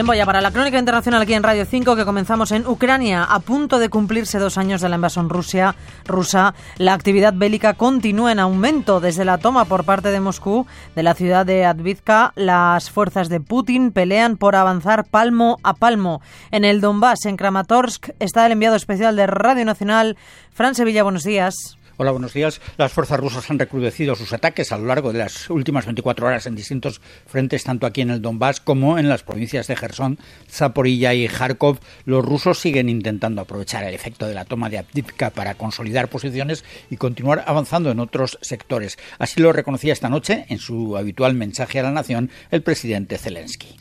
Tiempo ya para la crónica internacional aquí en Radio 5 que comenzamos en Ucrania. A punto de cumplirse dos años de la invasión rusa, la actividad bélica continúa en aumento. Desde la toma por parte de Moscú de la ciudad de Advizka, las fuerzas de Putin pelean por avanzar palmo a palmo. En el Donbass, en Kramatorsk, está el enviado especial de Radio Nacional, Fran Sevilla. Buenos días. Hola, buenos días. Las fuerzas rusas han recrudecido sus ataques a lo largo de las últimas 24 horas en distintos frentes, tanto aquí en el Donbass como en las provincias de Gerson, Zaporilla y Kharkov. Los rusos siguen intentando aprovechar el efecto de la toma de Avdiivka para consolidar posiciones y continuar avanzando en otros sectores. Así lo reconocía esta noche en su habitual mensaje a la nación el presidente Zelensky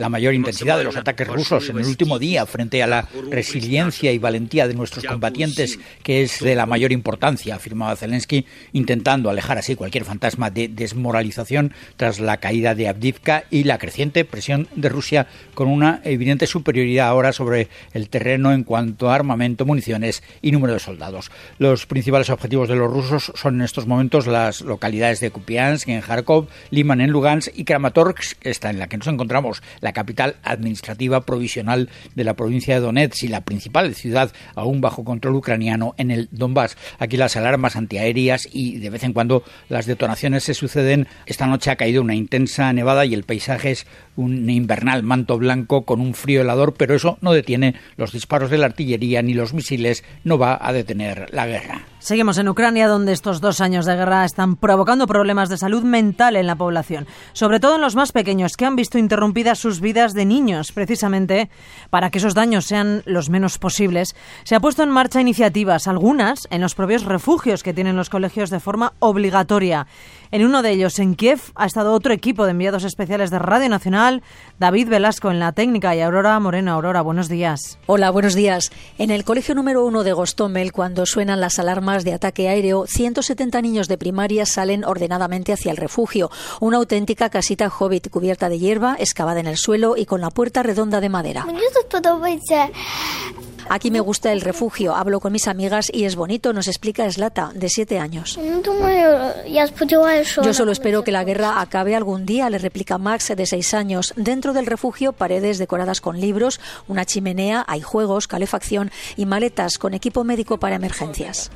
la mayor intensidad de los ataques rusos en el último día frente a la resiliencia y valentía de nuestros combatientes, que es de la mayor importancia, afirmaba Zelensky, intentando alejar así cualquier fantasma de desmoralización tras la caída de Avdivka y la creciente presión de Rusia con una evidente superioridad ahora sobre el terreno en cuanto a armamento, municiones y número de soldados. Los principales objetivos de los rusos son en estos momentos las localidades de Kupiansk en Kharkov, Liman en Lugansk y Kramatorsk, esta en la que nos encontramos, la la capital administrativa provisional de la provincia de Donetsk y la principal ciudad aún bajo control ucraniano en el Donbass. Aquí las alarmas antiaéreas y de vez en cuando las detonaciones se suceden. Esta noche ha caído una intensa nevada y el paisaje es un invernal manto blanco con un frío helador, pero eso no detiene los disparos de la artillería ni los misiles, no va a detener la guerra. Seguimos en Ucrania, donde estos dos años de guerra están provocando problemas de salud mental en la población, sobre todo en los más pequeños, que han visto interrumpidas sus vidas de niños. Precisamente para que esos daños sean los menos posibles, se ha puesto en marcha iniciativas, algunas en los propios refugios que tienen los colegios de forma obligatoria. En uno de ellos, en Kiev, ha estado otro equipo de enviados especiales de Radio Nacional, David Velasco en la técnica y Aurora Moreno. Aurora, buenos días. Hola, buenos días. En el colegio número uno de Gostomel, cuando suenan las alarmas de ataque aéreo, 170 niños de primaria salen ordenadamente hacia el refugio, una auténtica casita hobbit cubierta de hierba, excavada en el suelo y con la puerta redonda de madera. Aquí me gusta el refugio, hablo con mis amigas y es bonito, nos explica Slata, de siete años. Yo solo espero que la guerra acabe algún día, le replica Max, de seis años. Dentro del refugio, paredes decoradas con libros, una chimenea, hay juegos, calefacción y maletas con equipo médico para emergencias.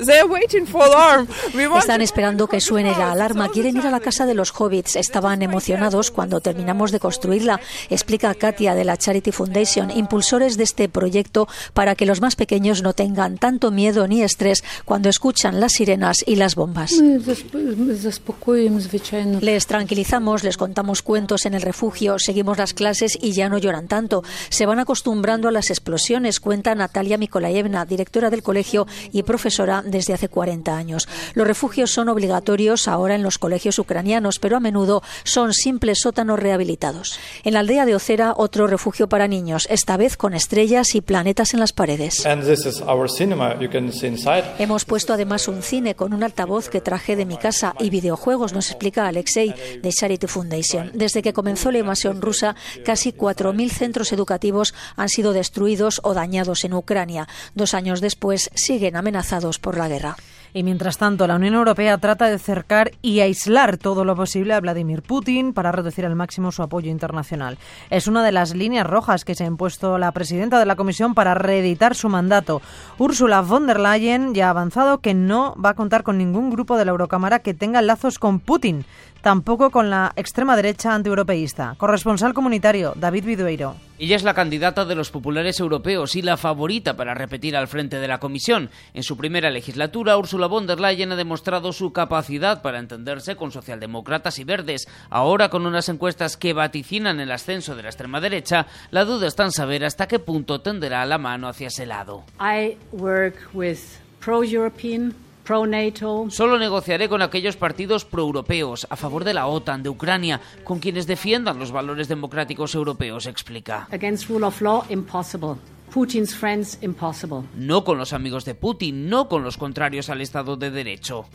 Están esperando que suene la alarma, quieren ir a la casa de los hobbits. Estaban emocionados cuando terminamos de construirla, explica Katia de la Charity Foundation, impulsores de este proyecto para que los más pequeños no tengan tanto miedo ni estrés cuando escuchan las sirenas y las bombas. Les tranquilizamos, les contamos cuentos en el refugio, seguimos las clases y ya no lloran tanto. Se van acostumbrando a las explosiones, cuenta Natalia Mikolayevna, directora del colegio y profesora desde hace 40 años. Los refugios son obligatorios ahora en los colegios ucranianos, pero a menudo son simples sótanos rehabilitados. En la aldea de Ocera, otro refugio para niños, esta vez con estrellas y planetas en las paredes. Hemos puesto además un cine con un altavoz que traje de mi casa y videojuegos, nos explica Alexei de Charity Foundation. Desde que comenzó la invasión rusa, casi 4.000 centros educativos han sido destruidos o dañados en Ucrania. Dos años después siguen amenazados por la guerra. Y mientras tanto, la Unión Europea trata de cercar y aislar todo lo posible a Vladimir Putin para reducir al máximo su apoyo internacional. Es una de las líneas rojas que se ha impuesto la presidenta de la Comisión para reeditar su mandato. Ursula von der Leyen ya ha avanzado que no va a contar con ningún grupo de la Eurocámara que tenga lazos con Putin, tampoco con la extrema derecha antieuropeísta. Corresponsal comunitario, David Vidueiro. Ella es la candidata de los populares europeos y la favorita para repetir al frente de la Comisión. En su primera legislatura, Ursula von der Leyen ha demostrado su capacidad para entenderse con socialdemócratas y verdes. Ahora, con unas encuestas que vaticinan el ascenso de la extrema derecha, la duda está en saber hasta qué punto tenderá la mano hacia ese lado. I work with pro-European Solo negociaré con aquellos partidos proeuropeos, a favor de la OTAN, de Ucrania, con quienes defiendan los valores democráticos europeos, explica. No con los amigos de Putin, no con los contrarios al Estado de Derecho.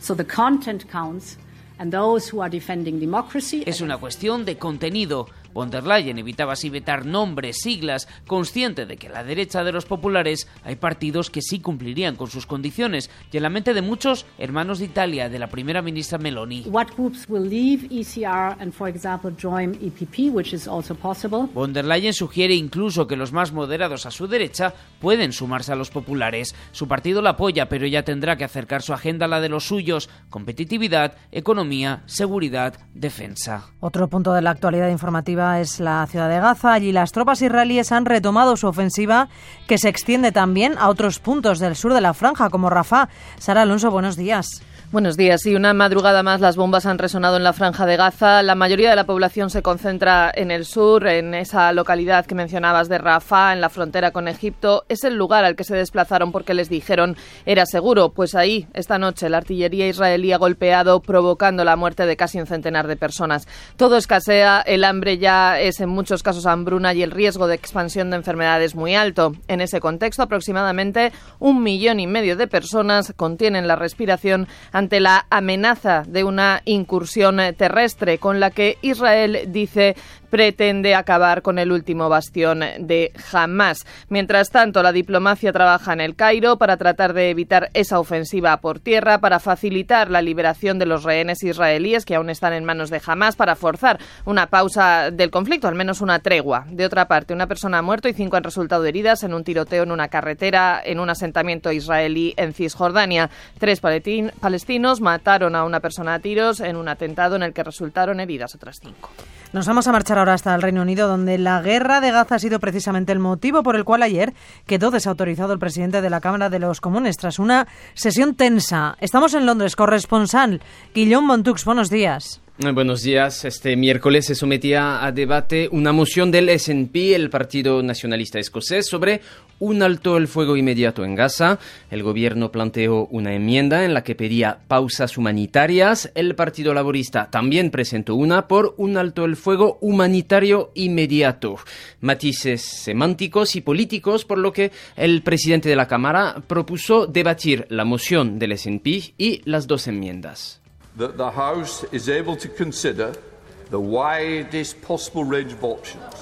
Es una cuestión de contenido. Von der Leyen evitaba así vetar nombres, siglas, consciente de que a la derecha de los populares hay partidos que sí cumplirían con sus condiciones y en la mente de muchos hermanos de Italia de la primera ministra Meloni. What groups will leave ECR and for example join EPP, which is also possible. Von der Leyen sugiere incluso que los más moderados a su derecha pueden sumarse a los populares. Su partido la apoya, pero ya tendrá que acercar su agenda a la de los suyos: competitividad, economía, seguridad, defensa. Otro punto de la actualidad informativa es la ciudad de Gaza. Allí las tropas israelíes han retomado su ofensiva, que se extiende también a otros puntos del sur de la franja, como Rafah. Sara Alonso, buenos días. Buenos días. Y una madrugada más las bombas han resonado en la franja de Gaza. La mayoría de la población se concentra en el sur, en esa localidad que mencionabas de Rafah, en la frontera con Egipto. Es el lugar al que se desplazaron porque les dijeron era seguro. Pues ahí, esta noche, la artillería israelí ha golpeado, provocando la muerte de casi un centenar de personas. Todo escasea, el hambre ya es en muchos casos hambruna y el riesgo de expansión de enfermedades muy alto. En ese contexto, aproximadamente un millón y medio de personas contienen la respiración ante la amenaza de una incursión terrestre con la que Israel dice pretende acabar con el último bastión de Hamas. Mientras tanto, la diplomacia trabaja en el Cairo para tratar de evitar esa ofensiva por tierra, para facilitar la liberación de los rehenes israelíes que aún están en manos de Hamas, para forzar una pausa del conflicto, al menos una tregua. De otra parte, una persona ha muerto y cinco han resultado heridas en un tiroteo en una carretera en un asentamiento israelí en Cisjordania. Tres palestinos mataron a una persona a tiros en un atentado en el que resultaron heridas otras cinco. Nos vamos a marchar ahora hasta el Reino Unido, donde la guerra de Gaza ha sido precisamente el motivo por el cual ayer quedó desautorizado el presidente de la Cámara de los Comunes tras una sesión tensa. Estamos en Londres, corresponsal Guillaume Montux. Buenos días. Buenos días. Este miércoles se sometía a debate una moción del SNP, el Partido Nacionalista Escocés, sobre un alto el fuego inmediato en Gaza. El gobierno planteó una enmienda en la que pedía pausas humanitarias. El Partido Laborista también presentó una por un alto el fuego humanitario inmediato. Matices semánticos y políticos, por lo que el presidente de la Cámara propuso debatir la moción del SNP y las dos enmiendas.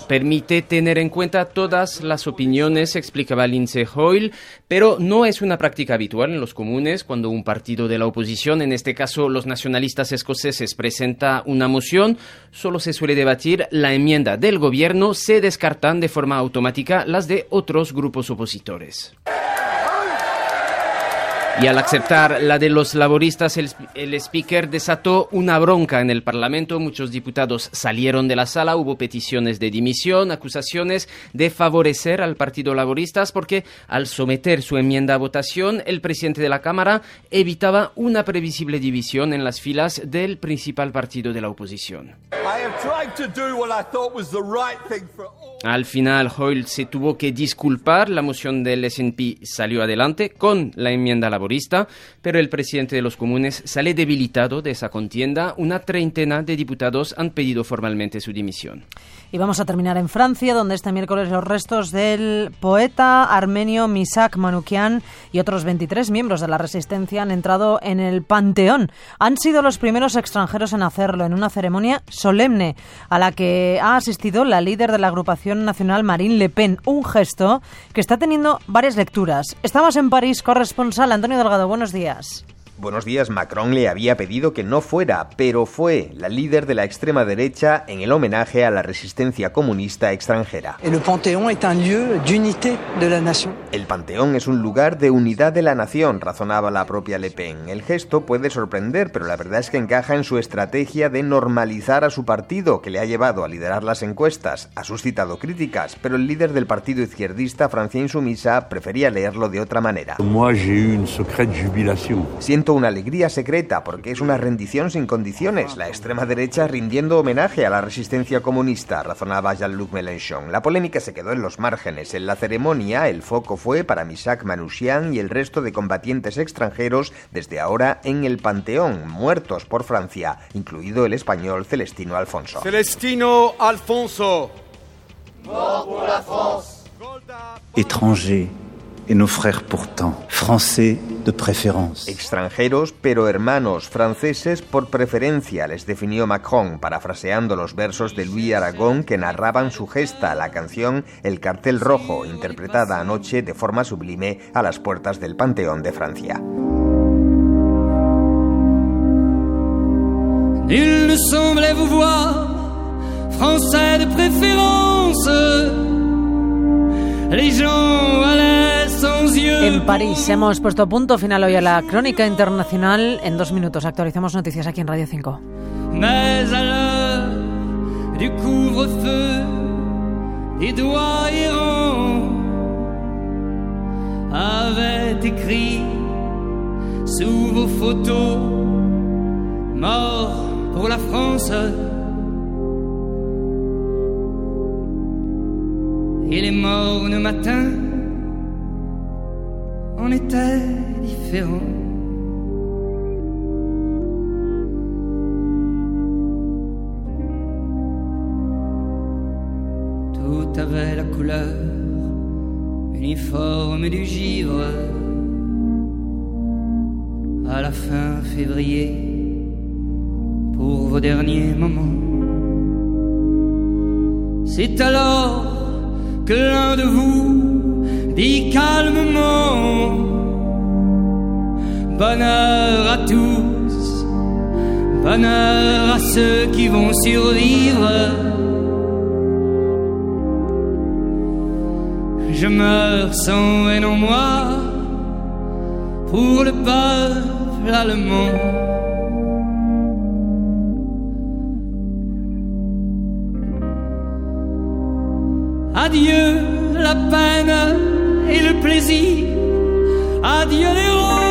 Permite tener en cuenta todas las opiniones, explicaba Lindsay Hoyle, pero no es una práctica habitual en los comunes cuando un partido de la oposición, en este caso los nacionalistas escoceses, presenta una moción, solo se suele debatir la enmienda del gobierno, se descartan de forma automática las de otros grupos opositores. Y al aceptar la de los laboristas, el, el, speaker desató una bronca en el Parlamento. Muchos diputados salieron de la sala, hubo peticiones de dimisión, acusaciones de favorecer al Partido Laboristas, porque al someter su enmienda a votación, el presidente de la Cámara evitaba una previsible división en las filas del principal partido de la oposición. Al final, Hoyle se tuvo que disculpar. La moción del SNP salió adelante con la enmienda laborista, pero el presidente de los comunes sale debilitado de esa contienda. Una treintena de diputados han pedido formalmente su dimisión. Y vamos a terminar en Francia, donde este miércoles los restos del poeta armenio Misak Manoukian y otros 23 miembros de la resistencia han entrado en el Panteón. Han sido los primeros extranjeros en hacerlo en una ceremonia solemne a la que ha asistido la líder de la agrupación nacional Marine Le Pen, un gesto que está teniendo varias lecturas. Estamos en París, corresponsal Antonio Delgado, buenos días. Buenos días, Macron le había pedido que no fuera, pero fue la líder de la extrema derecha en el homenaje a la resistencia comunista extranjera. El Panteón es un lieu d'unité de la nation. El Panteón es un lugar de unidad de la nación, razonaba la propia Le Pen. El gesto puede sorprender, pero la verdad es que encaja en su estrategia de normalizar a su partido, que le ha llevado a liderar las encuestas. Ha suscitado críticas, pero el líder del partido izquierdista, Francia Insumisa, prefería leerlo de otra manera. Moi, j'ai une secrète una alegría secreta porque es una rendición sin condiciones, la extrema derecha rindiendo homenaje a la resistencia comunista, razonaba Jean-Luc Mélenchon. La polémica se quedó en los márgenes. En la ceremonia el foco fue para Misak Manouchian y el resto de combatientes extranjeros desde ahora en el Panteón, muertos por Francia, incluido el español Celestino Alfonso. Celestino Alfonso. Étranger et nos frères pourtant, français de préférence. Extranjeros pero hermanos, franceses por preferencia, les definió Macron, parafraseando los versos de Louis Aragón que narraban su gesta, la canción El cartel rojo, interpretada anoche de forma sublime a las puertas del Panteón de Francia. Il ne semblait vous voir, français de préférence. Les gens. París hemos puesto punto final hoy a la crónica internacional. En dos minutos actualizamos noticias aquí en Radio 5. Mais à l'heure du couvre-feu, des doigts errants avaient écrit sous vos photos mort pour la France. Et les mornes matins en étaient différents. Tout avait la couleur uniforme du givre. À la fin février, pour vos derniers moments. C'est alors que l'un de vous dit calmement Bonheur à tous, bonheur à ceux qui vont survivre. Je meurs sans haine en moi pour le peuple allemand. Adieu la peine et le plaisir. Adieu les roses.